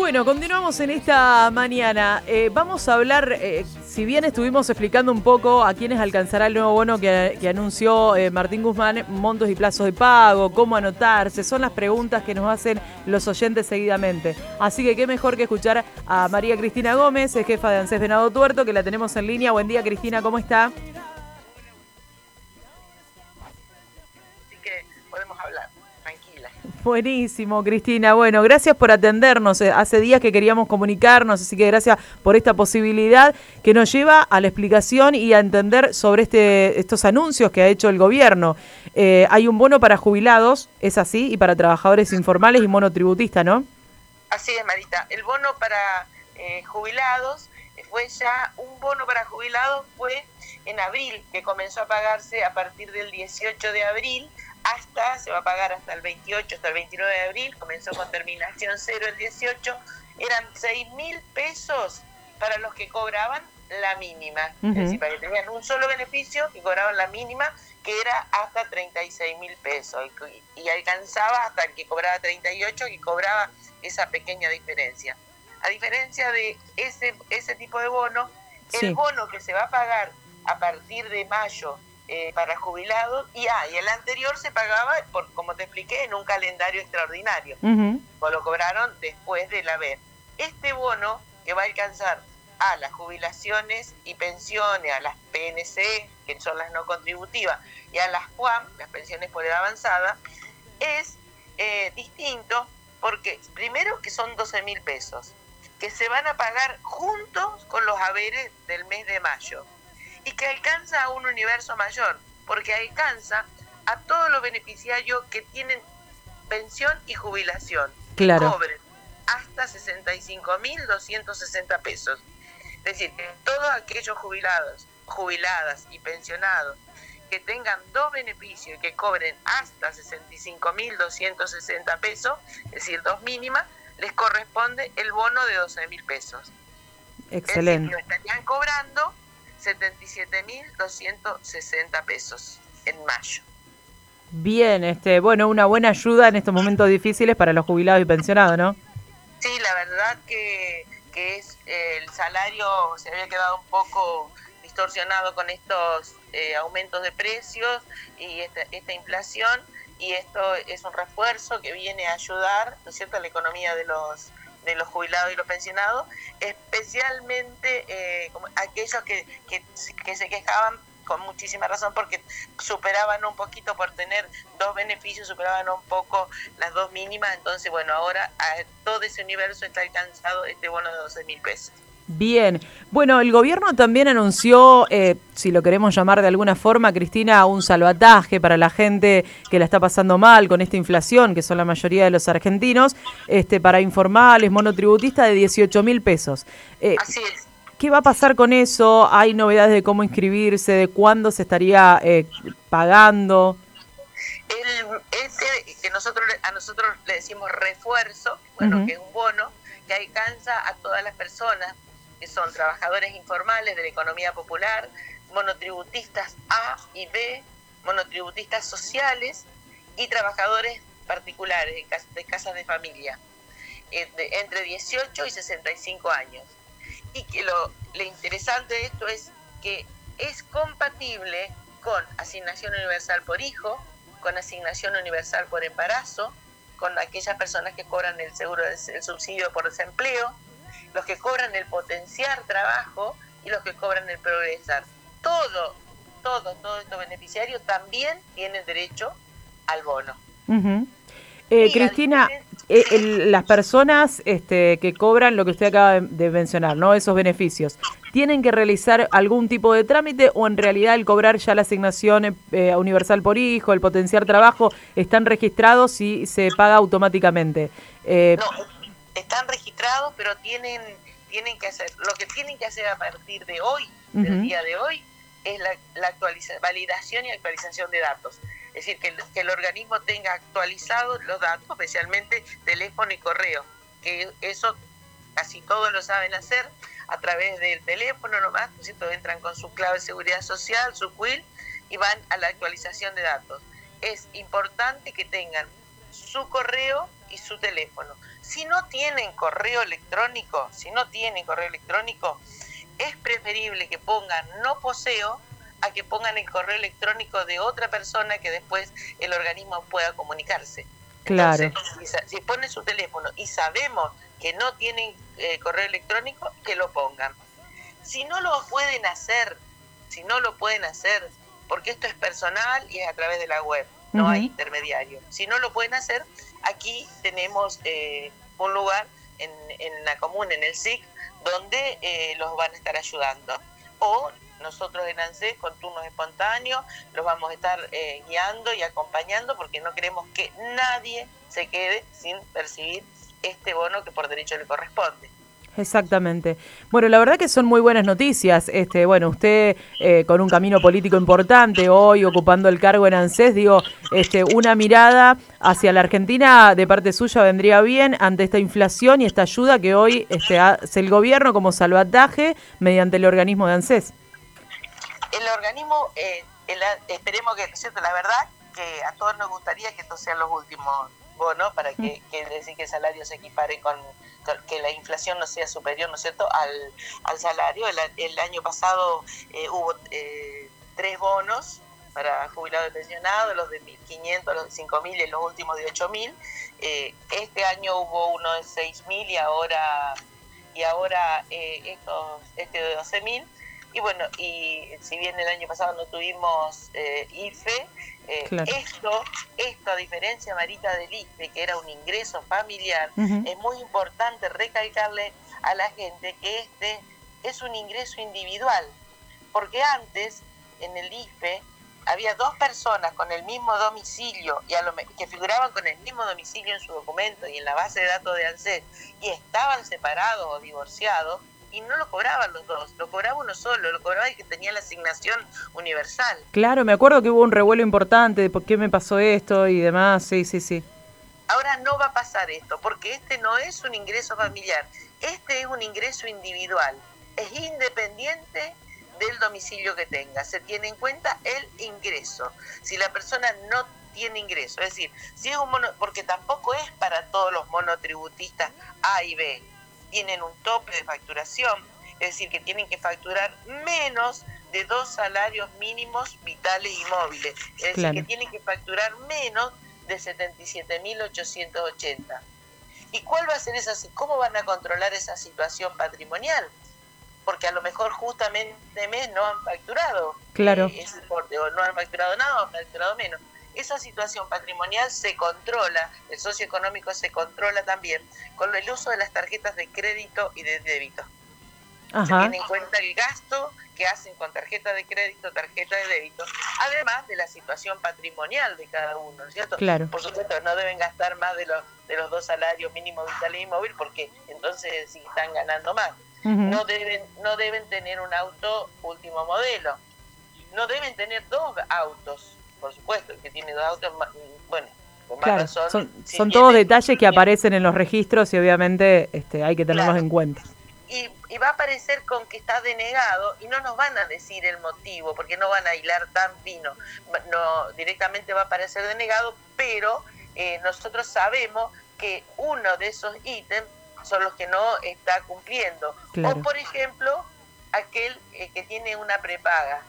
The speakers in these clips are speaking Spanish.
Bueno, continuamos en esta mañana. Eh, vamos a hablar, eh, si bien estuvimos explicando un poco a quiénes alcanzará el nuevo bono que, anunció eh, Martín Guzmán, montos y plazos de pago, cómo anotarse, son las preguntas que nos hacen los oyentes seguidamente. Así que qué mejor que escuchar a María Cristina Gómez, jefa de ANSES Venado Tuerto, que la tenemos en línea. Buen día, Cristina, ¿cómo está? Buenísimo, Cristina. Bueno, gracias por atendernos. Eh, hace días que queríamos comunicarnos, así que gracias por esta posibilidad que nos lleva a la explicación y a entender sobre este, estos anuncios que ha hecho el gobierno. Eh, hay un bono para jubilados, es así, y para trabajadores informales y monotributistas, ¿no? Así es, Marita. El bono para eh, jubilados fue ya un bono para jubilados fue en abril, que comenzó a pagarse a partir del 18 de abril hasta, se va a pagar hasta el 28, hasta el 29 de abril, comenzó con terminación cero el 18, eran 6 mil pesos para los que cobraban la mínima, es decir, para que tenían un solo beneficio y cobraban la mínima, que era hasta 36 mil pesos, y, alcanzaba hasta el que cobraba 38, y cobraba esa pequeña diferencia. A diferencia de ese, ese tipo de bono, el bono que se va a pagar a partir de mayo eh, para jubilados y, ah, y el anterior se pagaba, por, como te expliqué, en un calendario extraordinario. O lo cobraron después del haber. Este bono que va a alcanzar a las jubilaciones y pensiones, a las PNC, que son las no contributivas, y a las PUAM, las pensiones por edad avanzada, es eh, distinto porque primero que son 12 mil pesos, que se van a pagar juntos con los haberes del mes de mayo y que alcanza a un universo mayor, porque alcanza a todos los beneficiarios que tienen pensión y jubilación. Claro. Cobren hasta 65.260 pesos. Es decir, que todos aquellos jubilados, jubiladas y pensionados que tengan dos beneficios y que cobren hasta 65.260 pesos, es decir, dos mínimas, les corresponde el bono de 12.000 pesos. Excelente. Es estarían cobrando 77.260 pesos en mayo. Bien, este, bueno, una buena ayuda en estos momentos difíciles para los jubilados y pensionados, ¿no? Sí, la verdad que, que es el salario se había quedado un poco distorsionado con estos eh, aumentos de precios y esta, esta inflación y esto es un refuerzo que viene a ayudar, ¿no es cierto?, a la economía de los de los jubilados y los pensionados, especialmente eh, aquellos que, que, que se quejaban con muchísima razón porque superaban un poquito por tener dos beneficios, superaban un poco las dos mínimas, entonces bueno, ahora a todo ese universo está alcanzado este bono de 12 mil pesos. Bien, bueno, el gobierno también anunció, eh, si lo queremos llamar de alguna forma, Cristina, un salvataje para la gente que la está pasando mal con esta inflación, que son la mayoría de los argentinos, este, para informales, monotributistas de 18 mil pesos. Eh, Así es. ¿Qué va a pasar con eso? ¿Hay novedades de cómo inscribirse, de cuándo se estaría eh, pagando? El, este que nosotros a nosotros le decimos refuerzo, bueno, que es un bono que alcanza a todas las personas que son trabajadores informales de la economía popular, monotributistas A y B, monotributistas sociales y trabajadores particulares de casas de familia, eh, entre 18 y 65 años. Y que lo, lo interesante de esto es que es compatible con asignación universal por hijo, con asignación universal por embarazo, con aquellas personas que cobran el seguro, el subsidio por desempleo, los que cobran el potenciar trabajo y los que cobran el progresar. Todo, todo, todos estos beneficiarios también tienen derecho al bono. Eh, Cristina, eh, las personas este, que cobran lo que usted acaba de mencionar, ¿no? Esos beneficios, ¿tienen que realizar algún tipo de trámite o en realidad el cobrar ya la asignación eh, universal por hijo, el potenciar trabajo, están registrados y se paga automáticamente? no, están registrados, pero tienen, tienen que hacer, lo que tienen que hacer a partir de hoy, del día de hoy, es la, la validación y actualización de datos. Es decir, que el, organismo tenga actualizados los datos, especialmente teléfono y correo, que eso casi todos lo saben hacer a través del teléfono nomás, ¿no Entran con su clave de seguridad social, su quill, y van a la actualización de datos. Es importante que tengan su correo y su teléfono. Si no tienen correo electrónico, si no tienen correo electrónico, es preferible que pongan no poseo a que pongan el correo electrónico de otra persona que después el organismo pueda comunicarse. Claro. si, ponen su teléfono y sabemos que no tienen eh, correo electrónico, que lo pongan. Si no lo pueden hacer, si no lo pueden hacer, porque esto es personal y es a través de la web, no hay intermediario. Si no lo pueden hacer, aquí tenemos eh, un lugar en, en, la común, en el SIC, donde eh, los van a estar ayudando. O nosotros en ANSES con turnos espontáneos los vamos a estar eh, guiando y acompañando porque no queremos que nadie se quede sin percibir este bono que por derecho le corresponde. Exactamente. Bueno, la verdad que son muy buenas noticias. Este, bueno, usted eh, con un camino político importante hoy ocupando el cargo en ANSES, digo, este, una mirada hacia la Argentina de parte suya vendría bien ante esta inflación y esta ayuda que hoy este, hace el gobierno como salvataje mediante el organismo de ANSES. El organismo, eh, esperemos que, ¿cierto? La verdad que a todos nos gustaría que estos sean los últimos bonos para que, que decir que el salario se equipare con, que la inflación no sea superior, ¿no es cierto?, al, al salario. El, año pasado eh, hubo eh, tres bonos para jubilados y pensionados, los de 1.500, los de 5.000 y los últimos de 8.000. Eh, este año hubo uno de 6.000 y ahora, y ahora eh, estos, este de 12.000 y bueno, y si bien el año pasado no tuvimos eh, IFE, eh, esto, esto a diferencia, Marita, del IFE, que era un ingreso familiar, es muy importante recalcarle a la gente que este es un ingreso individual, porque antes en el IFE había dos personas con el mismo domicilio y a lo, que figuraban con el mismo domicilio en su documento y en la base de datos de ANSES y estaban separados o divorciados, y no lo cobraban los dos, lo cobraba uno solo, lo cobraba el que tenía la asignación universal. Claro, me acuerdo que hubo un revuelo importante de por qué me pasó esto y demás, sí, sí, sí. Ahora no va a pasar esto, porque este no es un ingreso familiar, este es un ingreso individual, es independiente del domicilio que tenga, se tiene en cuenta el ingreso. Si la persona no tiene ingreso, es decir, si es un mono, porque tampoco es para todos los monotributistas A y B, tienen un tope de facturación, es decir, que tienen que facturar menos de dos salarios mínimos vitales y móviles, es decir, que tienen que facturar menos de 77.880. ¿Y cuál va a ser esa, cómo van a controlar esa situación patrimonial? Porque a lo mejor justamente mes no han facturado claro. Eh, ese importe, o no han facturado nada o han facturado menos esa situación patrimonial se controla, el socioeconómico se controla también con el uso de las tarjetas de crédito y de débito. Se tiene en cuenta el gasto que hacen con tarjeta de crédito, tarjeta de débito, además de la situación patrimonial de cada uno, ¿cierto? Claro. Por supuesto, no deben gastar más de los, de los dos salarios mínimos vital y móvil porque entonces sí están ganando más. no, deben, no deben tener un auto último modelo. No deben tener dos autos por supuesto, el que tiene dos autos, bueno, con más razón. Son, son todos detalles que aparecen en los registros y obviamente este, hay que tenerlos en cuenta. Y, va a aparecer con que está denegado y no nos van a decir el motivo, porque no van a hilar tan fino. No, directamente va a aparecer denegado, pero eh, nosotros sabemos que uno de esos ítems son los que no está cumpliendo. O, por ejemplo, aquel eh, que tiene una prepaga,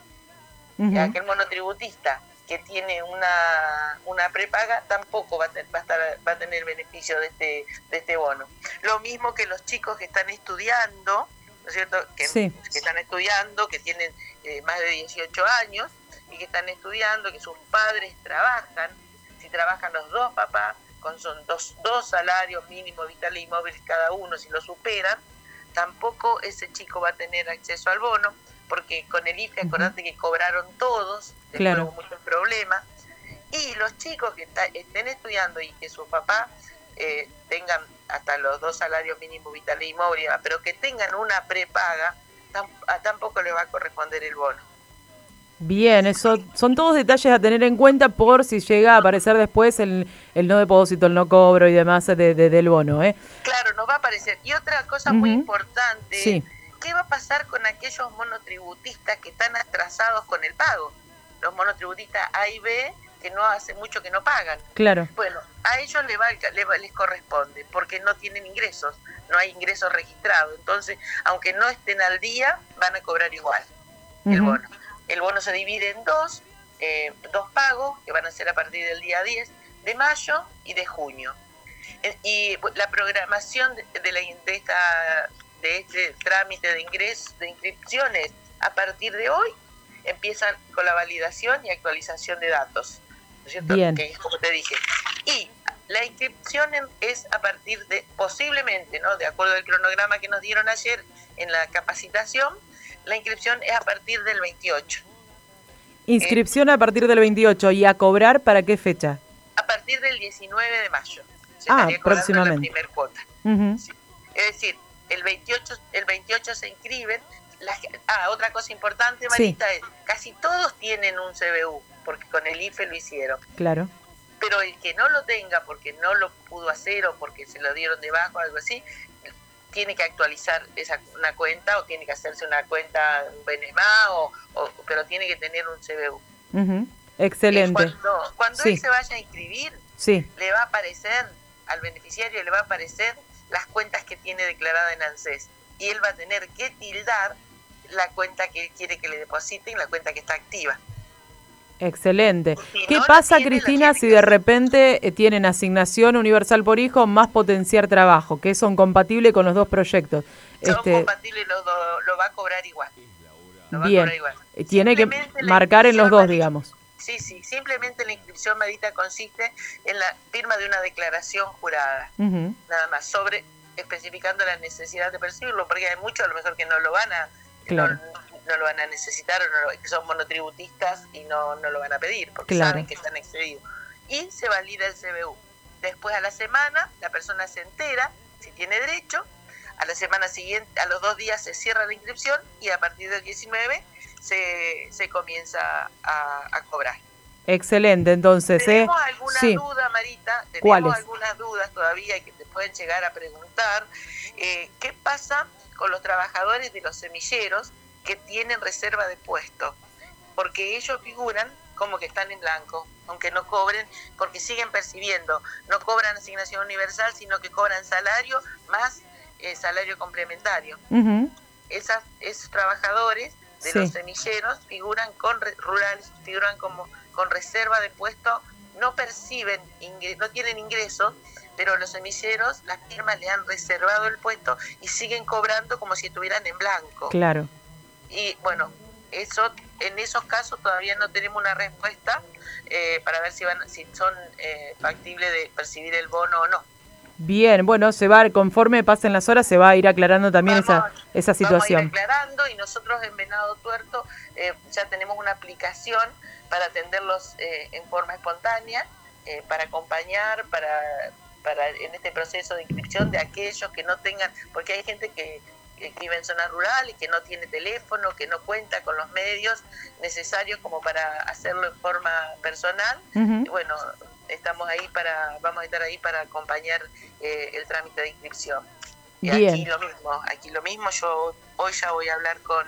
aquel monotributista que tiene una, una prepaga tampoco va a, va, a estar, va a tener beneficio de este, de este bono. Lo mismo que los chicos que están estudiando, ¿no es cierto? Que, que están estudiando, que tienen eh, más de 18 años y que están estudiando, que sus padres trabajan, si trabajan los dos papás, con son dos, dos salarios mínimos vitales y móviles cada uno, si lo superan, tampoco ese chico va a tener acceso al bono porque con el IFE, acordate que cobraron todos, claro. hubo muchos problemas, y los chicos que estén estudiando y que su papá eh, tengan hasta los dos salarios mínimos vitales y móviles, pero que tengan una prepaga, tampoco les va a corresponder el bono. Bien, eso son todos detalles a tener en cuenta por si llega a aparecer después el, el no depósito, el no cobro y demás de, del bono. ¿eh? Claro, nos va a aparecer. Y otra cosa muy importante sí. ¿Qué va a pasar con aquellos monotributistas que están atrasados con el pago? Los monotributistas A y B que no hace mucho que no pagan. Claro. Bueno, a ellos les, va, les corresponde porque no tienen ingresos, no hay ingresos registrados. Entonces, aunque no estén al día, van a cobrar igual el bono. El bono se divide en dos, eh, dos pagos que van a ser a partir del día 10 de mayo y de junio. Eh, y la programación de, la, de, esta, de este trámite de ingresos, de inscripciones, a partir de hoy empiezan con la validación y actualización de datos. ¿no es cierto? Bien. Que es como te dije. Y la inscripción es a partir de, posiblemente, ¿no? de acuerdo al cronograma que nos dieron ayer en la capacitación, la inscripción es a partir del 28. Inscripción a partir del 28 y a cobrar para qué fecha? A partir del 19 de mayo. Se ah, próximamente. La primer cuota. Uh -huh. sí. Es decir, el 28, el 28 se inscriben. La, ah, otra cosa importante, Marita, sí. es casi todos tienen un CBU, porque con el IFE lo hicieron. Claro. Pero el que no lo tenga porque no lo pudo hacer o porque se lo dieron debajo o algo así, tiene que actualizar esa una cuenta o tiene que hacerse una cuenta en Benemá o, o, pero tiene que tener un CBU. Uh -huh. Excelente. Cuando, cuando sí. él se vaya a inscribir, sí. le va a aparecer al beneficiario le va a aparecer las cuentas que tiene declarada en ANSES y él va a tener que tildar la cuenta que él quiere que le depositen, la cuenta que está activa. Excelente. Si ¿Qué no pasa, tiene, Cristina, si de repente eh, tienen asignación universal por hijo más potenciar trabajo, que son compatibles con los dos proyectos? Son este... compatibles, lo, lo, lo, va a cobrar igual. Lo Bien. Va a igual. Tiene que marcar en los dos, digamos. Sí, sí, simplemente la inscripción Marita consiste en la firma de una declaración jurada, uh -huh. nada más, sobre especificando la necesidad de percibirlo, porque hay muchos a lo mejor que no lo van a, claro. no, no, lo van a necesitar o no, que son monotributistas y no, no lo van a pedir, porque claro. saben que están excedidos. Y se valida el CBU. Después a la semana la persona se entera si tiene derecho, a la semana siguiente, a los dos días se cierra la inscripción y a partir del 19 se, se comienza a, a cobrar. Excelente, entonces. ¿Tenemos eh? alguna sí. duda, Marita? ¿Tenemos ¿Cuáles? algunas dudas todavía que te pueden llegar a preguntar? Eh, ¿Qué pasa con los trabajadores de los semilleros que tienen reserva de puesto? Porque ellos figuran como que están en blanco, aunque no cobren, porque siguen percibiendo, no cobran asignación universal, sino que cobran salario más eh, salario complementario. Uh -huh. Esas, esos trabajadores de Sí. los semilleros figuran con rurales, figuran como con reserva de puesto, no perciben, no tienen ingresos, pero los semilleros, las firmas le han reservado el puesto y siguen cobrando como si estuvieran en blanco. Claro. Y bueno, eso en esos casos todavía no tenemos una respuesta eh, para ver si van si son eh, factibles de percibir el bono o no. Bien, bueno, se va, conforme pasen las horas, se va a ir aclarando también Vamos- esa, esa situación. Vamos a ir aclarando y nosotros en Venado Tuerto eh, ya tenemos una aplicación para atenderlos eh, en forma espontánea, eh, para acompañar, para, para en este proceso de inscripción de aquellos que no tengan, porque hay gente que, que vive en zonas rurales, que no tiene teléfono, que no cuenta con los medios necesarios como para hacerlo en forma personal. Y bueno, estamos ahí para, vamos a estar ahí para acompañar eh, el trámite de inscripción. Y Bien. aquí lo mismo, aquí lo mismo, yo hoy ya voy a hablar con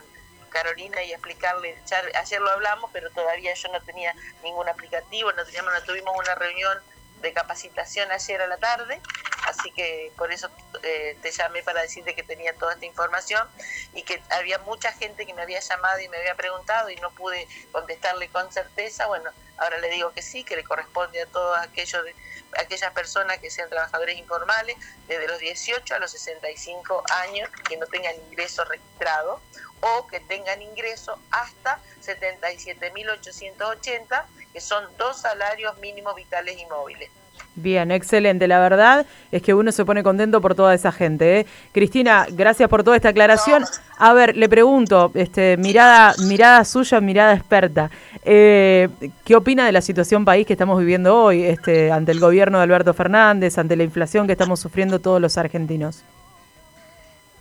Carolina y explicarle, ya, ayer lo hablamos, pero todavía yo no tenía ningún aplicativo, no teníamos, no tuvimos una reunión de capacitación ayer a la tarde, así que por eso eh, te llamé para decirte que tenía toda esta información y que había mucha gente que me había llamado y me había preguntado y no pude contestarle con certeza, bueno, ahora le digo que sí, que le corresponde a todos aquellos aquellas personas que sean trabajadores informales desde los 18 a los 65 años que no tengan ingreso registrado o que tengan ingreso hasta 77.880, que son dos salarios mínimos vitales y móviles. Bien, excelente. La verdad es que uno se pone contento por toda esa gente. ¿eh? Cristina, gracias por toda esta aclaración. A ver, le pregunto, este, mirada, mirada suya, mirada experta. Eh, ¿Qué opina de la situación país que estamos viviendo hoy, este, ante el gobierno de Alberto Fernández, ante la inflación que estamos sufriendo todos los argentinos?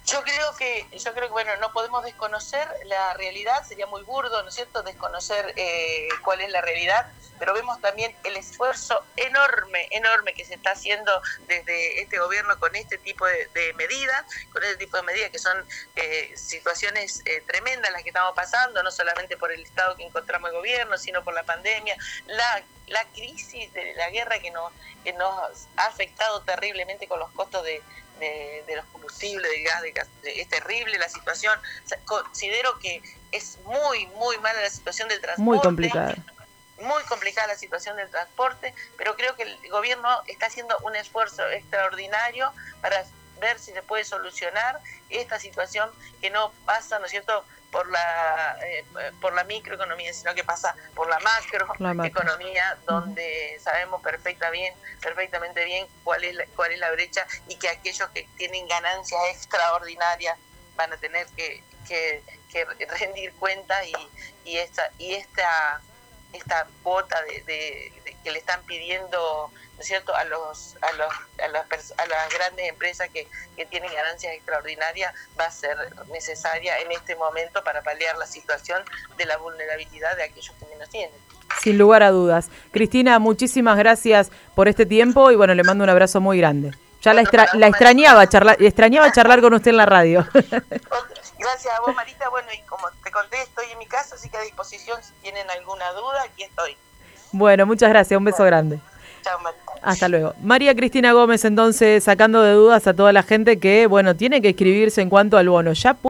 Yo creo que, yo creo que bueno, no podemos desconocer la realidad, sería muy burdo, ¿no es cierto?, desconocer eh, cuál es la realidad, pero vemos también el esfuerzo enorme, enorme que se está haciendo desde este gobierno con este tipo de, medidas, con este tipo de medidas que son eh, situaciones eh, tremendas las que estamos pasando, no solamente por el estado que encontramos el gobierno, sino por la pandemia, la la crisis de la guerra que nos, que nos ha afectado terriblemente con los costos de, de, los combustibles, del gas, de, es terrible la situación. considero que es muy, muy mala la situación del transporte. Muy complicada. Muy complicada la situación del transporte, pero creo que el gobierno está haciendo un esfuerzo extraordinario para ver si se puede solucionar esta situación que no pasa, ¿no es cierto?, por la eh, por la microeconomía, sino que pasa por la macroeconomía, donde sabemos perfecta bien, perfectamente bien cuál es la, cuál es la brecha y que aquellos que tienen ganancias extraordinarias van a tener que, que, rendir cuenta y, y esta y esta esta cuota de, que le están pidiendo ¿no es cierto? a los a los a las, a las grandes empresas que, que, tienen ganancias extraordinarias va a ser necesaria en este momento para paliar la situación de la vulnerabilidad de aquellos que menos tienen. Sin lugar a dudas. Cristina, muchísimas gracias por este tiempo y bueno, le mando un abrazo muy grande. Ya la, la extrañaba charlar, extrañaba charlar con usted en la radio. Gracias a vos, Marita. Bueno, y como te conté, estoy en mi casa, así que a disposición si tienen alguna duda, aquí estoy. Bueno, muchas gracias. Un beso grande. Chao, Marita. Hasta luego. María Cristina Gómez, entonces, sacando de dudas a toda la gente que, bueno, tiene que escribirse en cuanto al bono. Ya